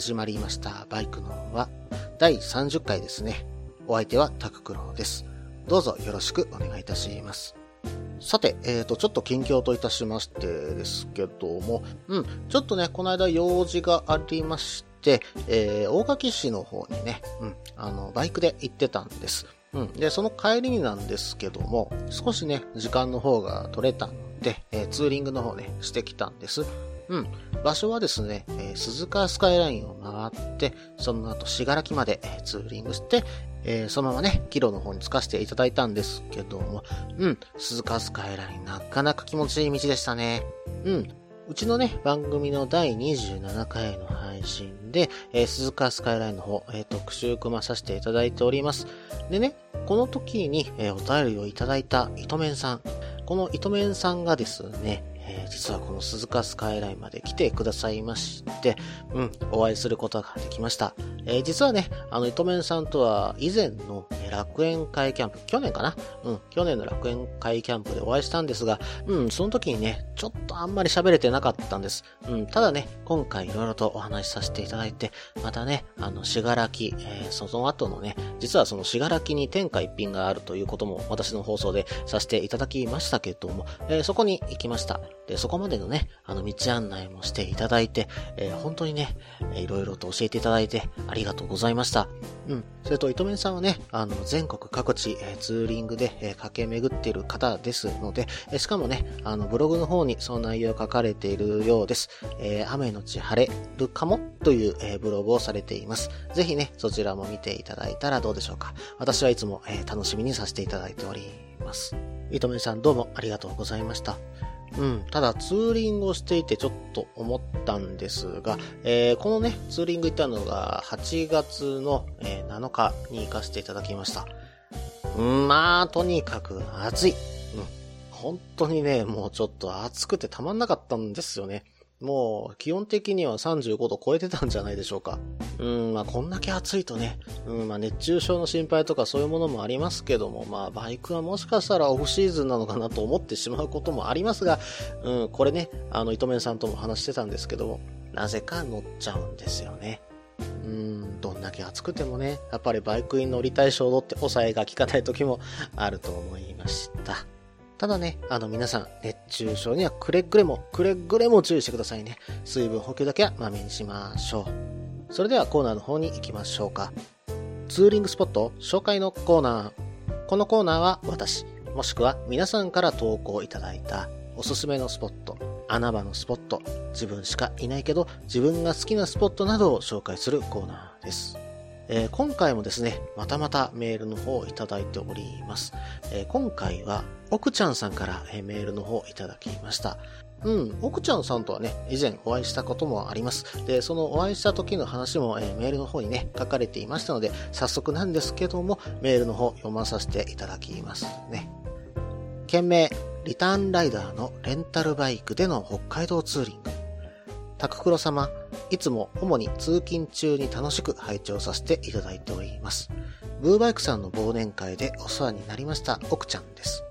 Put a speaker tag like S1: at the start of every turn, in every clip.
S1: 始まりました。バイクのは第30回ですね。お相手はタククロです。どうぞよろしくお願いいたします。さて、えーと、ちょっと近況といたしましてですけども、うん、ちょっとね、この間用事がありまして、えー、大垣市の方にね、うん、あの、バイクで行ってたんです。うん、で、その帰りになんですけども、少しね、時間の方が取れたので、えーツーリングの方ね、してきたんです。うん。場所はですね、えー鈴鹿スカイラインを回って、その後、信楽まで、ツーリングして、えーそのままね、キロの方に着かせていただいたんですけども、うん、鈴鹿スカイラインなかなか気持ちいい道でしたね。うん。うちのね、番組の第27回の配信で、えー鈴鹿スカイラインの方、えー特集組まさせていただいております。でね、この時に、えーお便りをいただいた糸面さん。この糸面さんがですね、えー実はこの鈴鹿スカイラインまで来てくださいまして、うん、お会いすることができました。えー実はね、あの、糸面さんとは以前の楽園会キャンプ、去年かな？うん、去年の楽園会キャンプでお会いしたんですが、うん、その時にね、ちょっとあんまり喋れてなかったんです。うん、ただね、今回いろいろとお話しさせていただいて、またね、あの、しがらき、えーその後のね、実はそのしがらきに天下一品があるということも私の放送でさせていただきましたけども、えーそこに行きました。で、そこまでのね、あの、道案内もしていただいて、えー本当にね、いろいろと教えていただいてありがとうございました。うん。それと、糸面さんはね、あの、全国各地、えーツーリングで、えー駆け巡っている方ですので、えしかもね、あの、ブログの方にその内容書かれているようです。え雨のち晴れるかもという、えブログをされています。ぜひね、そちらも見ていただいたらどうでしょうか。私はいつも、え楽しみにさせていただいております。糸面さんどうもありがとうございました。うん。ただ、ツーリングをしていてちょっと思ったんですが、えーこのね、ツーリング行ったのが8月の、えー7日に行かせていただきました。うん、まあ、とにかく暑い。うん。本当にね、もうちょっと暑くてたまんなかったんですよね。もう、基本的には35度超えてたんじゃないでしょうか。うん、まあ、こんだけ暑いとね、うん、まあ、熱中症の心配とかそういうものもありますけども、まあ、バイクはもしかしたらオフシーズンなのかなと思ってしまうこともありますが、うん、これね、あの、糸面さんとも話してたんですけども、なぜか乗っちゃうんですよね。うん、どんだけ暑くてもね、やっぱりバイクに乗りたい衝動って抑えが効かない時もあると思いました。ただね、あの皆さん、熱中症にはくれぐれも、くれぐれも注意してくださいね。水分補給だけはまめにしましょう。それではコーナーの方に行きましょうか。ツーリングスポット紹介のコーナー。このコーナーは私、もしくは皆さんから投稿いただいたおすすめのスポット、穴場のスポット、自分しかいないけど自分が好きなスポットなどを紹介するコーナーです。えー今回もですね、またまたメールの方をいただいております。えー今回は、奥ちゃんさんから、えメールの方をいただきました。うん、奥ちゃんさんとはね、以前お会いしたこともあります。で、そのお会いした時の話も、えーメールの方にね、書かれていましたので、早速なんですけども、メールの方読まさせていただきますね。件名、リターンライダーのレンタルバイクでの北海道ツーリング。タククロ様、いつも主に通勤中に楽しく拝聴させていただいております。ブーバイクさんの忘年会でお世話になりました奥ちゃんです。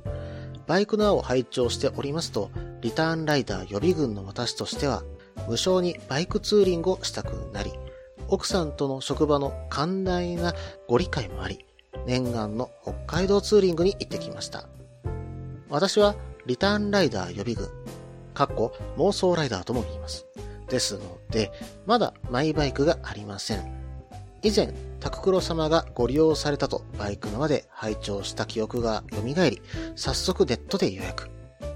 S1: バイクの輪を拝聴しておりますと、リターンライダー予備軍の私としては、無償にバイクツーリングをしたくなり、奥さんとの職場の寛大なご理解もあり、念願の北海道ツーリングに行ってきました。私はリターンライダー予備軍、かっこ妄想ライダーとも言います。ですので、まだマイバイクがありません。以前、タククロ様がご利用されたとバイクの輪で拝聴した記憶が蘇り、早速ネットで予約。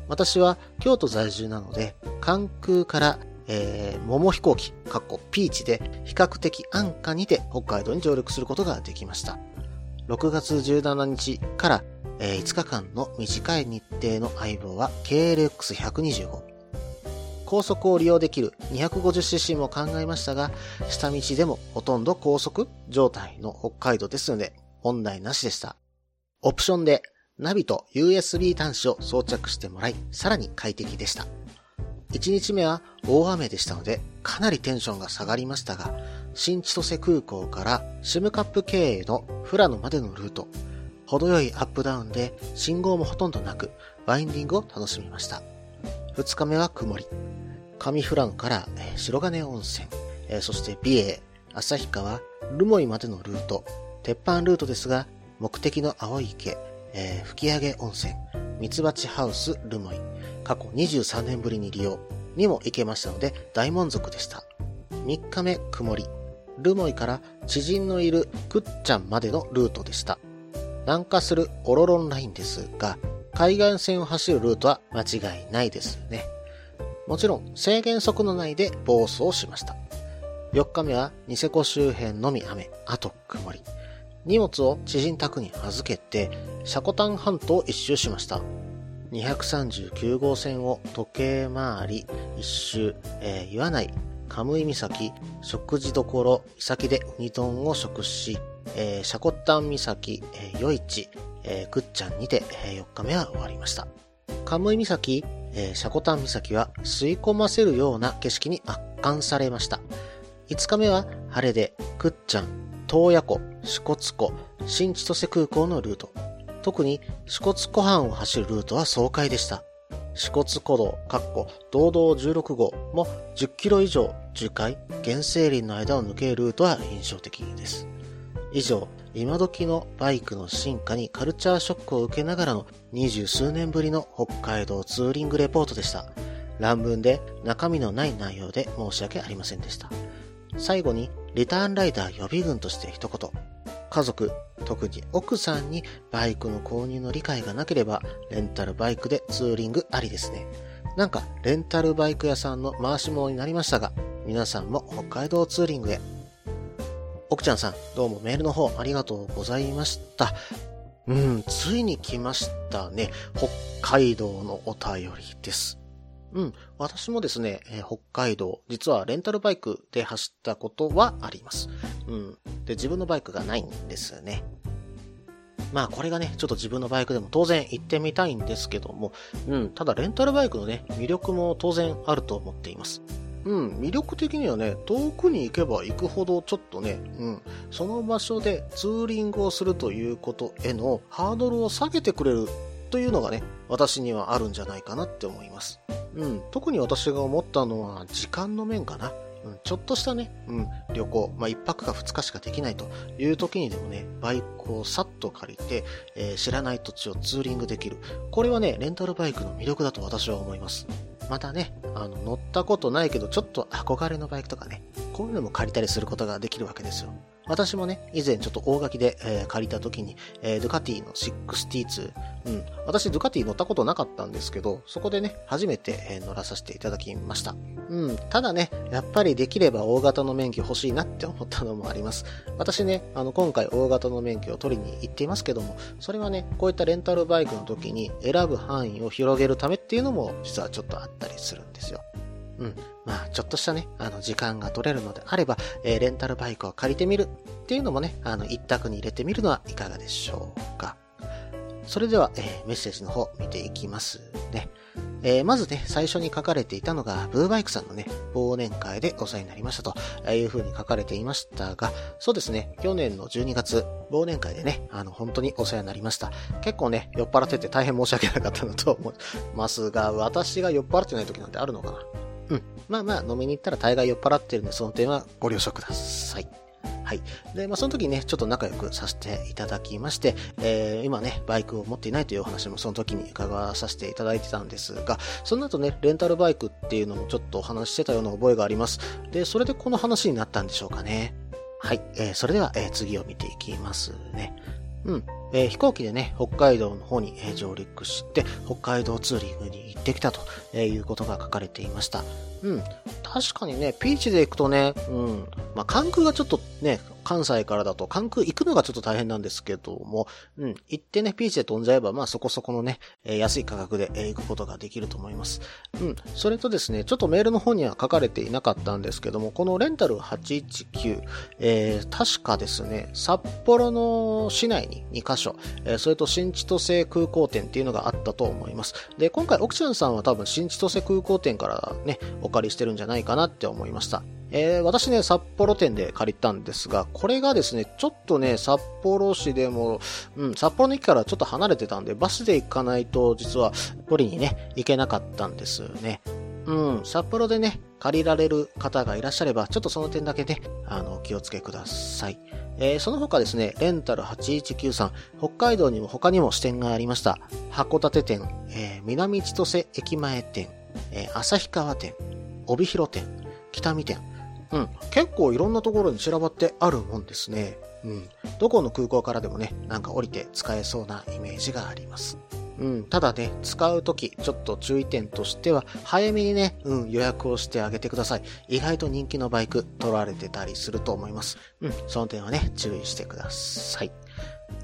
S1: 私は京都在住なので、関空から、えー、桃飛行機、かっこピーチで比較的安価にて北海道に上陸することができました。6月17日から、えー5日間の短い日程の相棒は KLX125。高速を利用できる 250cc も考えましたが、下道でもほとんど高速状態の北海道ですので、問題なしでした。オプションでナビと USB 端子を装着してもらい、さらに快適でした。1日目は大雨でしたので、かなりテンションが下がりましたが、新千歳空港からシムカップ経営の富良野までのルート、程よいアップダウンで信号もほとんどなく、ワインディングを楽しみました。2日目は曇り。上富良野から、白金温泉、そして美瑛、旭川、留萌までのルート、鉄板ルートですが、目的の青池、えー、吹上温泉、ミツバチハウス留萌、過去23年ぶりに利用。にも行けましたので大満足でした。3日目曇り、留萌から知人のいるくっちゃんまでのルートでした。南下するオロロンラインですが、海岸線を走るルートは間違いないですよね。もちろん制限速度内で暴走しました。4日目はニセコ周辺のみ雨、あと曇り。荷物を知人宅に預けて、シャコタン半島を一周しました。239号線を時計回り一周、えー、岩内、カムイ岬、食事処、岬でウニ丼を食し、えー、シャコタン岬、えー、夜市、えー、ぐっちゃんにて、えー、4日目は終わりました。カムイ岬、えー、シャコタン岬は吸い込ませるような景色に圧巻されました。5日目は晴れで、くっちゃん、洞爺湖、支笏湖、新千歳空港のルート。特に支笏湖畔を走るルートは爽快でした。支笏湖道、かっこ、道道16号も10キロ以上樹海、原生林の間を抜けるルートは印象的です。以上、今時のバイクの進化にカルチャーショックを受けながらの二十数年ぶりの北海道ツーリングレポートでした。乱文で中身のない内容で申し訳ありませんでした。最後に、リターンライダー予備軍として一言。家族、特に奥さんにバイクの購入の理解がなければ、レンタルバイクでツーリングありですね。なんか、レンタルバイク屋さんの回し物になりましたが、皆さんも北海道ツーリングへ。奥ちゃんさん、どうもメールの方ありがとうございました。うん、ついに来ましたね。北海道のお便りです。うん。私もですね、えー、北海道、実はレンタルバイクで走ったことはあります。うん。で、自分のバイクがないんですね。まあこれがね、ちょっと自分のバイクでも当然行ってみたいんですけども、うん、ただレンタルバイクのね、魅力も当然あると思っています。うん、魅力的にはね、遠くに行けば行くほどちょっとね、うん、その場所でツーリングをするということへのハードルを下げてくれるというのがね、私にはあるんじゃないかなって思います。うん、特に私が思ったのは時間の面かな。うん、ちょっとしたね、うん、旅行、まあ、一泊か二日しかできないという時にでもね、バイクをさっと借りて、えー、知らない土地をツーリングできる。これはね、レンタルバイクの魅力だと私は思います。またね、あの、乗ったことないけど、ちょっと憧れのバイクとかね、こういうのも借りたりすることができるわけですよ。私もね、以前ちょっと大垣で、えー、借りた時に、えー、ドゥカティの62、うん。私、ドゥカティ乗ったことなかったんですけど、そこでね、初めて、えー、乗らさせていただきました。うん。ただね、やっぱりできれば大型の免許欲しいなって思ったのもあります。私ね、あの、今回大型の免許を取りに行っていますけども、それはね、こういったレンタルバイクの時に選ぶ範囲を広げるためっていうのも、実はちょっとあったりするんですよ。うん。まあ、ちょっとしたね、あの、時間が取れるのであれば、えー、レンタルバイクを借りてみるっていうのもね、あの、一択に入れてみるのはいかがでしょうか。それでは、えー、メッセージの方見ていきますね。えー、まずね、最初に書かれていたのが、ブーバイクさんのね、忘年会でお世話になりましたという風に書かれていましたが、そうですね、去年の12月、忘年会でね、あの、本当にお世話になりました。結構ね、酔っ払ってて大変申し訳なかったのと思いますが、私が酔っ払ってない時なんてあるのかな？うん。まあまあ、飲みに行ったら大概酔っ払ってるんで、その点はご了承ください。はい。で、まあ、その時ね、ちょっと仲良くさせていただきまして、えー、今ね、バイクを持っていないというお話もその時に伺わさせていただいてたんですが、その後ね、レンタルバイクっていうのもちょっとお話ししてたような覚えがあります。で、それでこの話になったんでしょうかね。はい。えー、それでは、えー、次を見ていきますね。うん。えー、飛行機でね、北海道の方に、上陸して、北海道ツーリングに行ってきたと、いうことが書かれていました。うん。確かにね、ピーチで行くとね、うん。まあ、関空がちょっとね、関西からだと関空行くのがちょっと大変なんですけども、うん、行ってね、ピーチで飛んじゃえば、まあそこそこのね、え、安い価格で、え、行くことができると思います。うん、それとですね、ちょっとメールの方には書かれていなかったんですけども、このレンタル819、えー、確かですね、札幌の市内に2カ所、えー、それと新千歳空港店っていうのがあったと思います。で、今回、奥ちゃんさんは多分新千歳空港店からね、お借りしてるんじゃないかなって思いました。えー、私ね、札幌店で借りたんですが、これがですね、ちょっとね、札幌市でも、うん、札幌の駅からちょっと離れてたんで、バスで行かないと、実は、取りにね、行けなかったんですよね。うん、札幌でね、借りられる方がいらっしゃれば、ちょっとその点だけね、あの、お気をつけください。えー、その他ですね、レンタル8193、北海道にも他にも支店がありました。函館店、えー、南千歳駅前店、えー、旭川店、帯広店、北見店。うん、結構いろんなところに散らばってあるもんですね。うん、どこの空港からでもね、なんか降りて使えそうなイメージがあります。うん、ただね、使うとき、ちょっと注意点としては、早めにね、うん、予約をしてあげてください。意外と人気のバイク取られてたりすると思います。うん、その点はね、注意してください。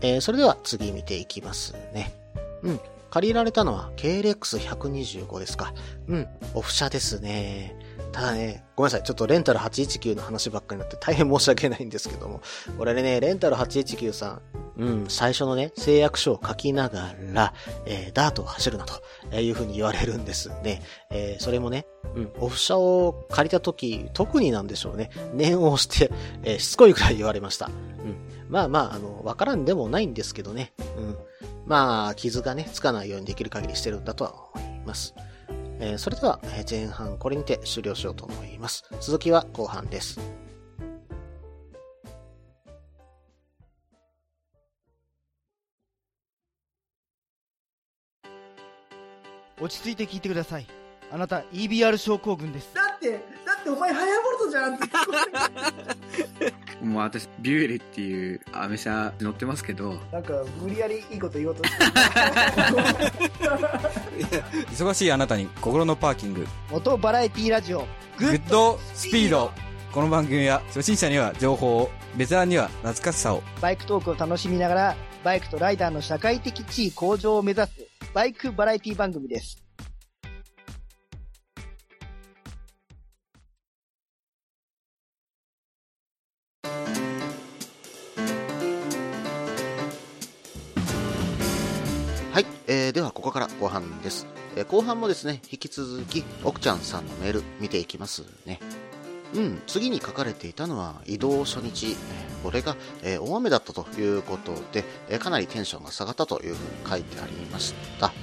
S1: えー、それでは次見ていきますね。うん、借りられたのは KLX125 ですか。うん、オフ車ですね。ただね、ごめんなさい。ちょっとレンタル819の話ばっかりになって大変申し訳ないんですけども。俺ね、レンタル819さん、うん、最初のね、誓約書を書きながら、えー、ダートを走るなというふうに言われるんですね。えー、それもね、うん、オフ車を借りた時、特になんでしょうね。念を押して、えー、しつこいくらい言われました。うん。まあまあ、あの、わからんでもないんですけどね。うん。まあ、傷がね、つかないようにできる限りしてるんだとは思います。えー、それでは、前半これにて終了しようと思います。続きは後半です。
S2: 落ち着いて聞いてくださいあなた EBR 症候群です
S3: ってだってお前ハヤボルトじゃんって。
S4: もう私ビュエルっていうアメ車乗ってますけど。
S3: なんか無理やりいいこと言おうとして
S5: 忙しいあなたに。心のパーキング
S3: 元バラエティラジオ
S5: グッドスピード。この番組は初心者には情報をベテランには懐かしさを。
S3: バイクトークを楽しみながらバイクとライダーの社会的地位向上を目指すバイクバラエティ番組です。
S1: ここから後半です、え、後半もですね、引き続き、奥ちゃんさんのメール見ていきますね。うん、次に書かれていたのは移動初日、これが、え、大雨だったということで、え、かなりテンションが下がったというふうに書いてありました。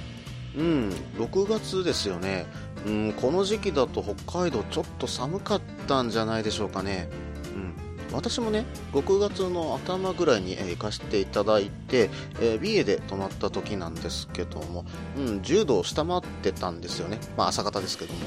S1: うん、6月ですよね、うん、この時期だと北海道ちょっと寒かったんじゃないでしょうかね。うん、私もね、6月の頭ぐらいに、えー、行かせていただいて、えー、美瑛で泊まった時なんですけども、うん、10度を下回ってたんですよね。まあ朝方ですけども。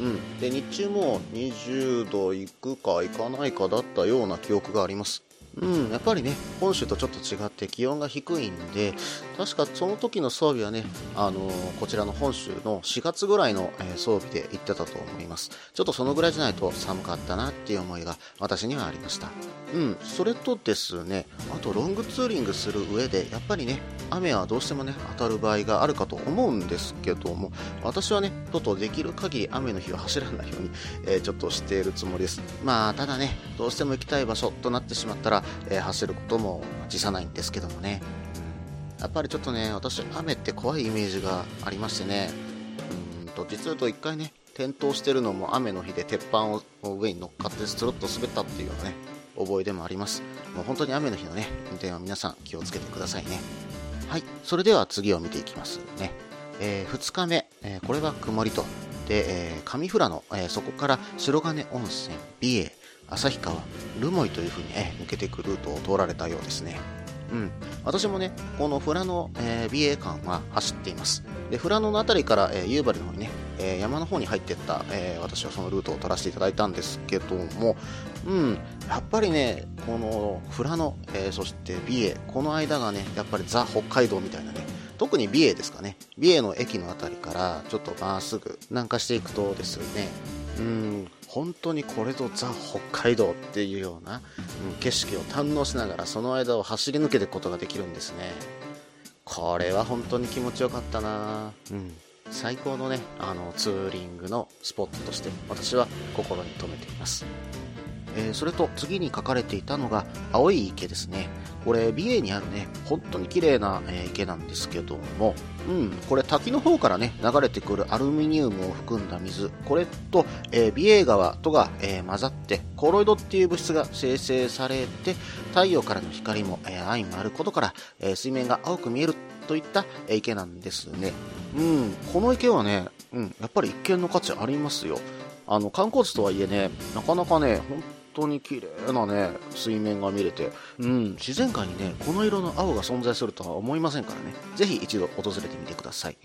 S1: うん。で、日中も20度いくかいかないかだったような記憶があります。うん、やっぱりね、本州とちょっと違って気温が低いんで、確かその時の装備はね、あのー、こちらの本州の4月ぐらいの、え、装備で行ってたと思います。ちょっとそのぐらいじゃないと寒かったなっていう思いが私にはありました。うん、それとですね、あとロングツーリングする上で、やっぱりね、雨はどうしてもね、当たる場合があるかと思うんですけども、私はね、外できる限り雨の日は走らないように、えー、ちょっとしているつもりです。まあ、ただね、どうしても行きたい場所となってしまったら、えー、走ることも辞さないんですけどもね、うんやっぱりちょっとね、私、雨って怖いイメージがありましてね、うんと、実はと一回ね、転倒してるのも雨の日で鉄板を上に乗っかってストロッと滑ったっていうようなね、覚えでもあります。もう本当に雨の日のね、運転は皆さん気をつけてくださいね。はい、それでは次を見ていきますね。えー、2日目、えー、これは曇りと。で、えー、上富良野、え、そこから白金温泉、美瑛、旭川、留萌というふうに、え抜けていくルートを通られたようですね。うん。私もね、この富良野、えー、美瑛間は走っています。で、富良野の辺りから、えー、夕張の方にね、えー、山の方に入っていった、えー、私はそのルートを取らせていただいたんですけども、うん、やっぱりね、この富良野、えー、そして美瑛、この間がね、やっぱりザ・北海道みたいなね、特に美瑛ですかね、美瑛の駅の辺りからちょっとまっすぐ南下していくとですよね、うん、本当にこれぞザ・北海道っていうような、うん、景色を堪能しながらその間を走り抜けていくことができるんですね。これは本当に気持ちよかったなうん。最高のね、あの、ツーリングのスポットとして私は心に留めています。えーそれと次に書かれていたのが青い池ですね。これ美瑛にあるね、本当に綺麗な、えー池なんですけども、うん、これ滝の方からね、流れてくるアルミニウムを含んだ水、これと、えー美瑛川とが、えー混ざって、コロイドっていう物質が生成されて、太陽からの光も、えー相まることから、え水面が青く見えるといった、え池なんですね。うん、この池はね、うん、やっぱり一見の価値ありますよ。あの、観光地とはいえね、なかなかね、本当に綺麗なね、水面が見れて、うん、自然界にね、この色の青が存在するとは思いませんからね、是非一度訪れてみてください。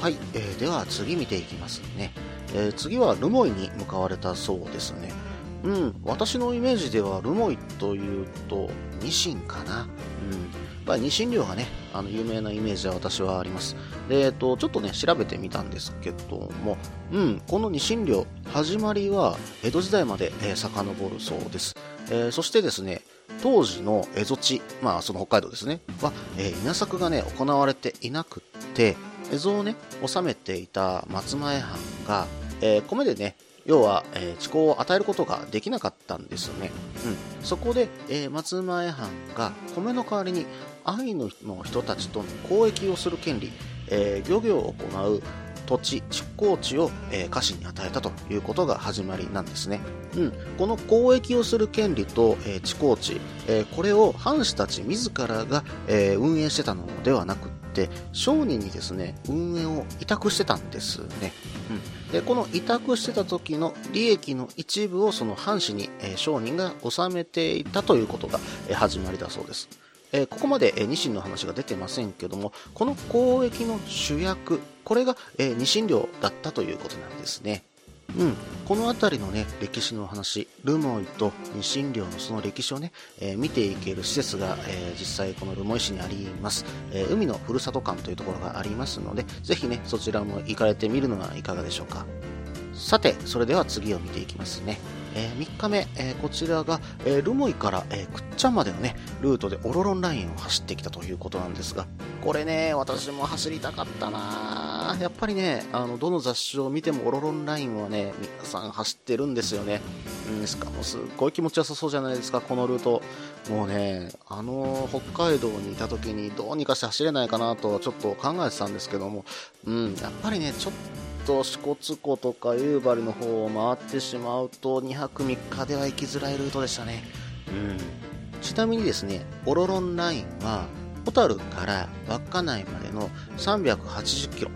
S1: はい、えーでは次見ていきますね。えー次はルモイに向かわれたそうですね。うん、私のイメージではルモイというと、ミシンかな。うん。まあ、ニシン漁がね、あの、有名なイメージは私はあります。で、えっと、ちょっとね、調べてみたんですけども、うん、このニシン漁、始まりは江戸時代まで、えー遡るそうです。えーそしてですね、当時の蝦夷地、まあその北海道ですね、は、えー稲作がね、行われていなくって、蝦夷をね、治めていた松前藩が、えー米でね、要は、えー地候を与えることができなかったんですよね。うん。そこで、えー松前藩が米の代わりにアイヌの人たちとの交易をする権利、えー漁業を行う土地、蓄耕地を、えー家臣に与えたということが始まりなんですね。うん。この交易をする権利と、えー蓄耕地、えーこれを藩士たち自らが、えー運営してたのではなくって、商人にですね、運営を委託してたんですね。うん。で、この委託してた時の利益の一部をその藩士に、えー商人が納めていたということが、えー始まりだそうです。えここまで、えーニシンの話が出てませんけども、この交易の主役、これが、えーニシン漁だったということなんですね。うん、この辺りのね、歴史の話、ルモイとニシン漁のその歴史をね、えー見ていける施設が、えー実際このルモイ市にあります、えー海のふるさと館というところがありますので、ぜひね、そちらも行かれてみるのはいかがでしょうか。さて、それでは次を見ていきますね。え3日目、えーこちらが、えールモイから、えークッチャンまでのね、ルートでオロロンラインを走ってきたということなんですが、これね、私も走りたかったなやっぱりね、あの、どの雑誌を見てもオロロンラインはね、皆さん走ってるんですよね。うん、しかもすっごい気持ちよさそうじゃないですか、このルート。もうね、あの、北海道にいた時にどうにかして走れないかなとちょっと考えてたん。ですけども、うん、やっぱりね、ちょっと支笏湖とか夕張の方を回ってしまうと2泊3日では行きづらいルートでしたね。うん。ちなみにですね、オロロンラインは、小樽から稚内までの380キロ。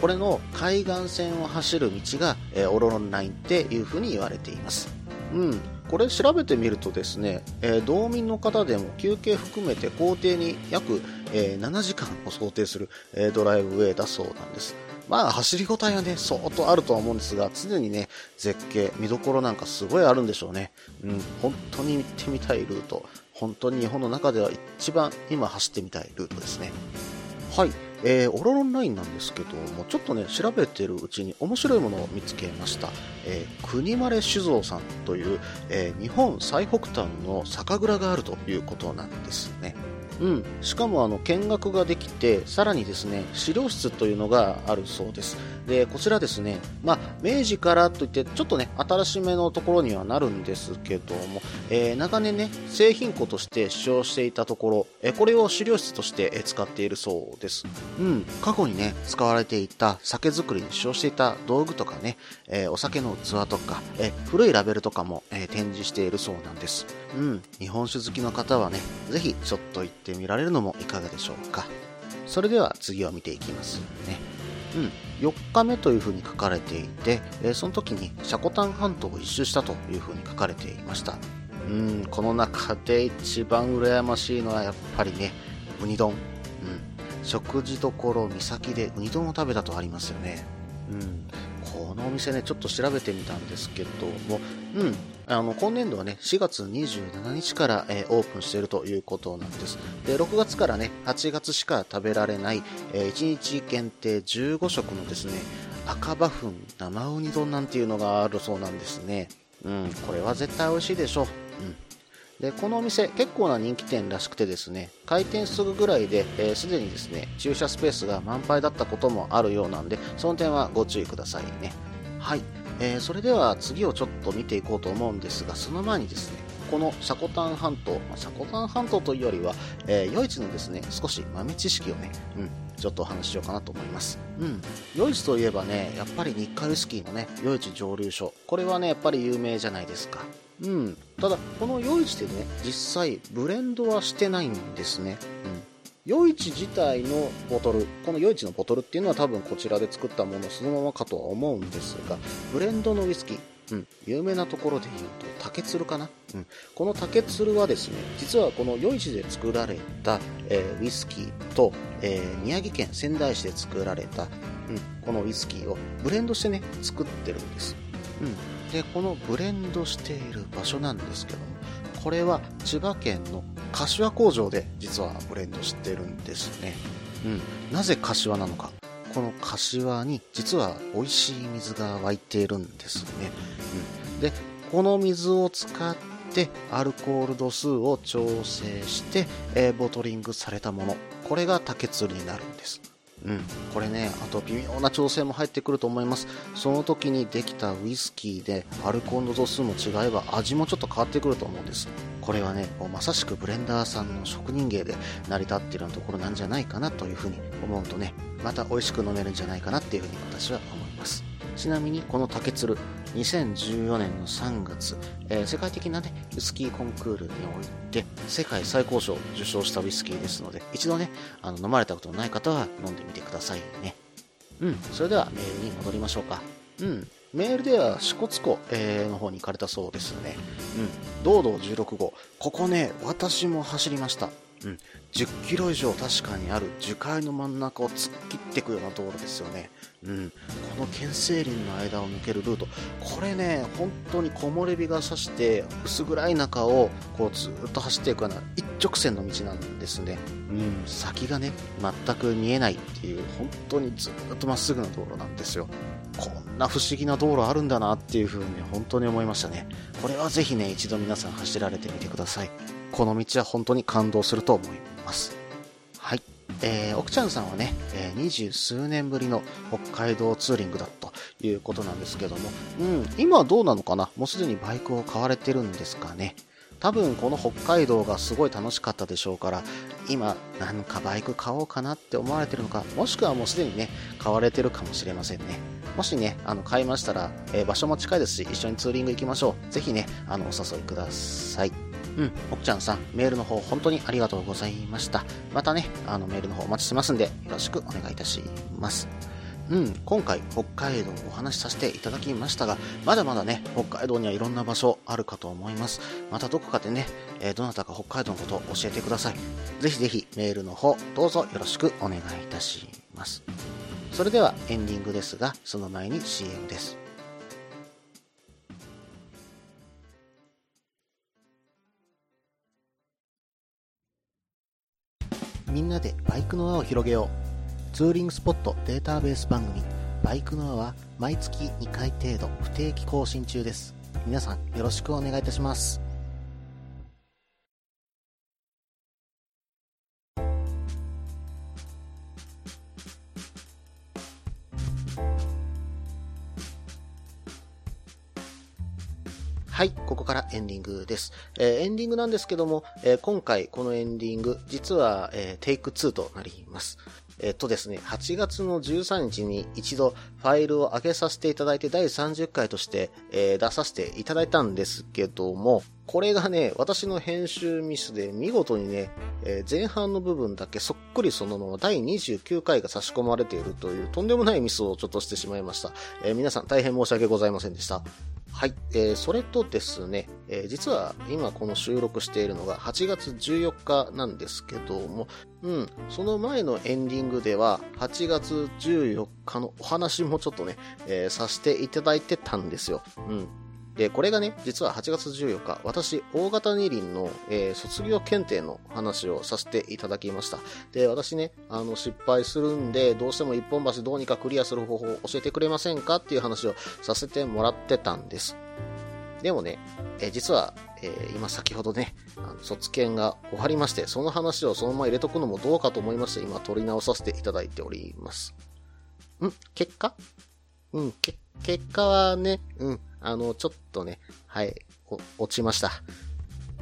S1: これの海岸線を走る道が、えーオロロンラインっていう風に言われています。うん。これ調べてみるとですね、えー道民の方でも休憩含めて工程に約、えー7時間を想定する、えードライブウェイだそうなんです。まあ走りごたえはね、相当あるとは思うんですが、常にね、絶景、見どころなんかすごいあるんでしょうね。うん、本当に行ってみたいルート。本当に日本の中では一番今走ってみたいルートですね。はい。えー、オロロンラインなんですけども、ちょっとね、調べてるうちに面白いものを見つけました。えー、国丸酒造さんという、えー日本最北端の酒蔵があるということなんですね。うん。しかも、あの、見学ができて、さらにですね、資料室というのがあるそうです。で、こちらですね、まあ、明治からといって、ちょっとね、新しめのところにはなるんですけども、えー長年ね、製品庫として使用していたところ、えこれを資料室として使っているそうです。うん、過去にね、使われていた酒造りに使用していた道具とかね、えーお酒の器とか、え古いラベルとかも、えー展示しているそうなんです。うん、日本酒好きの方はね、ぜひちょっと行ってみられるのもいかがでしょうか。それでは次を見ていきますね。うん、4日目というふうに書かれていて、その時にシャコタン半島を一周したというふうに書かれていました。うん、この中で一番羨ましいのはやっぱりね、ウニ丼。うん、食事どころ岬でウニ丼を食べたとありますよね。うん、このお店ね、ちょっと調べてみたんですけども、うん、あの、今年度はね、4月27日から、えーオープンしているということなんです。で、6月からね、8月しか食べられない、えー1日限定15食のですね、赤馬粉生ウニ丼なんていうのがあるそうなんですね。うん、これは絶対美味しいでしょう。うん。で、このお店結構な人気店らしくてですね、開店すぐぐらいで、す、えー、で、にですね、駐車スペースが満杯だったこともあるようなんで、その点はご注意くださいね。はい。えー、それでは次をちょっと見ていこうと思うんですが、その前にですね、このシャコタン半島、まあ、シャコタン半島というよりは、えー、余市のですね、少し豆知識をね、うん、ちょっとお話ししようかなと思います。うん。余市といえばね、やっぱり日課ウイスキーのね、余市蒸留所。これはね、やっぱり有名じゃないですか。うん。ただ、この余市でね、実際、ブレンドはしてないんですね。うん。余市自体のボトル、この余市のボトルっていうのは多分こちらで作ったものそのままかとは思うんですが、ブレンドのウイスキー、うん、有名なところで言うと竹鶴かな、うん、この竹鶴はですね実はこの余市で作られた、えー、ウイスキーと、えー、宮城県仙台市で作られた、うん、このウイスキーをブレンドしてね作ってるんです、うん、でこのブレンドしている場所なんですけどもこれは千葉県の柏工場で実はブレンドしてるんですね、うん、なぜ柏なのかこの柏に実は美味しい水が湧いているんですね。うん、で、この水を使ってアルコール度数を調整して、え、ボトリングされたもの。これが竹釣りになるんです。うん、これね、あと微妙な調整も入ってくると思います。その時にできたウイスキーでアルコール度数も違えば味もちょっと変わってくると思うんです。これはね、まさしくブレンダーさんの職人芸で成り立っているようなところなんじゃないかなというふうに思うとね、また美味しく飲めるんじゃないかなっていうふうに私は思います。ちなみにこの竹鶴、2014年の3月、えー、世界的なね、ウイスキーコンクールにおいて、世界最高賞を受賞したウイスキーですので、一度ね、あの飲まれたことのない方は飲んでみてくださいね。うん、それではメールに戻りましょうか。うん、メールでは支笏湖、え、の方に行かれたそうですね。うん、道道16号。ここね、私も走りました。うん、10キロ以上確かにある樹海の真ん中を突っ切っていくような道路ですよね。うん、この県西林の間を抜けるルート、これね、本当に木漏れ日が差して薄暗い中をこうずっと走っていくような一直線の道なんですね。うん、先がね、全く見えないっていう、本当にずっとまっすぐな道路なんですよ。こんな不思議な道路あるんだなっていう風に本当に思いましたね。これはぜひね、一度皆さん走られてみてください。この道は本当に感動すると思います。はい。えー、奥ちゃんさんはね、えー、二十数年ぶりの北海道ツーリングだということなんですけども、うん、今はどうなのかな？もうすでにバイクを買われてるんですかね？多分この北海道がすごい楽しかったでしょうから、今なんかバイク買おうかなって思われてるのか、もしくはもうすでにね、買われてるかもしれませんね。もしね、あの、買いましたら、えー、場所も近いですし、一緒にツーリング行きましょう。ぜひね、あの、お誘いください。うん、奥ちゃんさん、メールの方本当にありがとうございました。またね、あのメールの方お待ちしてますんで、よろしくお願いいたします。うん、今回北海道お話しさせていただきましたが、まだまだね、北海道にはいろんな場所あるかと思います。またどこかでね、えー、どなたか北海道のことを教えてください。ぜひぜひメールの方、どうぞよろしくお願いいたします。それではエンディングですが、その前に CM です。みんなでバイクの輪を広げよう。ツーリングスポットデータベース番組、バイクの輪は毎月2回程度不定期更新中です。皆さんよろしくお願いいたします。はい、ここからエンディングです。えー、エンディングなんですけども、えー、今回このエンディング、実は、えー、テイク2となります。えっとですね、8月の13日に一度ファイルを上げさせていただいて第30回として、えー、出させていただいたんですけども、これがね、私の編集ミスで見事にね、えー、前半の部分だけそっくりそのまま第29回が差し込まれているというとんでもないミスをちょっとしてしまいました。えー、皆さん大変申し訳ございませんでした。はい。えー、それとですね、えー、実は今この収録しているのが8月14日なんですけども、うん、その前のエンディングでは8月14日のお話もちょっとね、えー、させていただいてたんですよ。うん。で、これがね、実は8月14日、私、大型二輪の、えー卒業検定の話をさせていただきました。で、私ね、あの、失敗するんで、どうしても一本橋どうにかクリアする方法を教えてくれませんかっていう話をさせてもらってたんです。でもね、えー実は、えー今先ほどね、あの卒検が終わりまして、その話をそのまま入れとくのもどうかと思いまして、今取り直させていただいております。ん？結果？うん、け、結果はね、うん、あの、ちょっとね、はい、落ちました。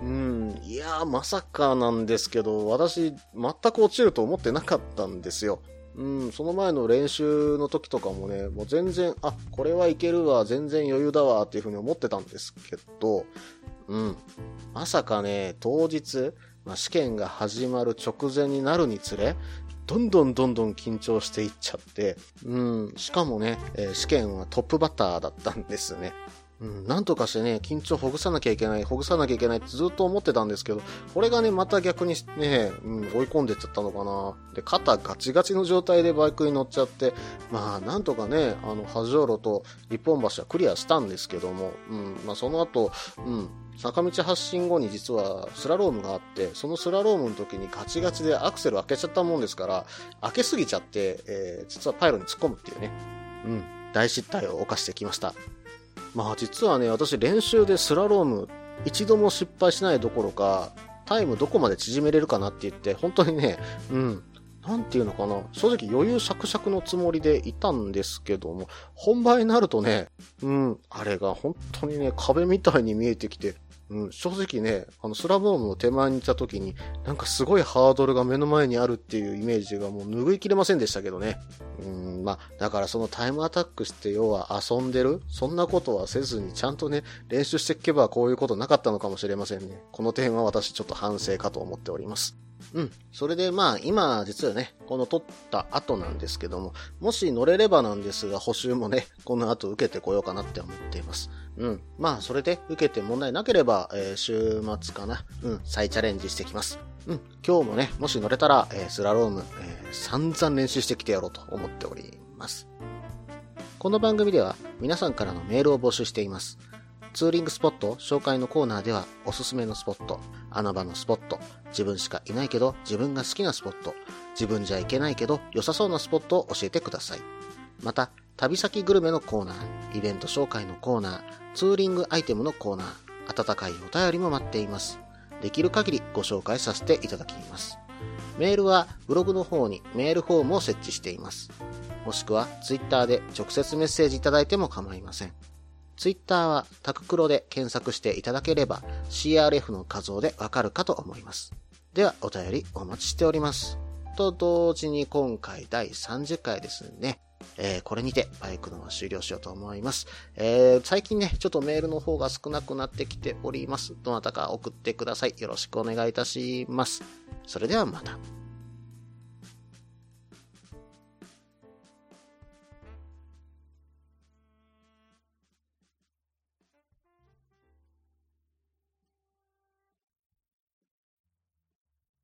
S1: うん、いやー、まさかなんですけど、私、全く落ちると思ってなかったんですよ。うん、その前の練習の時とかもね、もう全然、あ、これはいけるわ、全然余裕だわ、っていうふうに思ってたんですけど、うん、まさかね、当日、まあ、試験が始まる直前になるにつれ、どんどんどんどん緊張していっちゃって、うん、しかもね、えー試験はトップバッターだったんですね。うん、なんとかしてね、緊張ほぐさなきゃいけない、ほぐさなきゃいけないってずっと思ってたんですけど、これがね、また逆にね、うん、追い込んでっちゃったのかな。で、肩ガチガチの状態でバイクに乗っちゃって、まあ、なんとかね、あの、波状路と一本橋はクリアしたんですけども、うん、まあ、その後、うん、坂道発進後に実はスラロームがあって、そのスラロームの時にガチガチでアクセル開けちゃったもんですから、開けすぎちゃって、えー実はパイロに突っ込むっていうね、うん、大失態を犯してきました。まあ実はね、私練習でスラローム一度も失敗しないどころか、タイムどこまで縮めれるかなって言って、本当にね、うん、なんていうのかな、正直余裕しゃくしゃくのつもりでいたんですけども、本番になるとね、うん、あれが本当にね、壁みたいに見えてきて、うん、正直ね、あの、スラボームの手前にいた時に、なんかすごいハードルが目の前にあるっていうイメージがもう拭いきれませんでしたけどね。うん、まあ、だからそのタイムアタックして要は遊んでるそんなことはせずにちゃんとね、練習していけばこういうことなかったのかもしれませんね。この点は私ちょっと反省かと思っております。うん。それでまあ今実はね、この撮った後なんですけども、もし乗れればなんですが補習もね、この後受けてこようかなって思っています。うん。まあそれで受けて問題なければ、えー週末かな。うん。再チャレンジしてきます。うん。今日もね、もし乗れたら、えースラローム、えー散々練習してきてやろうと思っております。この番組では皆さんからのメールを募集しています。ツーリングスポット紹介のコーナーではおすすめのスポット、穴場のスポット、自分しかいないけど自分が好きなスポット、自分じゃ行けないけど良さそうなスポットを教えてください。また、旅先グルメのコーナー、イベント紹介のコーナー、ツーリングアイテムのコーナー、温かいお便りも待っています。できる限りご紹介させていただきます。メールはブログの方にメールフォームを設置しています。もしくはツイッターで直接メッセージいただいても構いません。ツイッターはタククロで検索していただければ CRF の画像でわかるかと思います。ではお便りお待ちしております。と同時に今回第30回ですね。えーこれにてバイクのは終了しようと思います。えー最近ね、ちょっとメールの方が少なくなってきております。どなたか送ってください。よろしくお願いいたします。それではまた。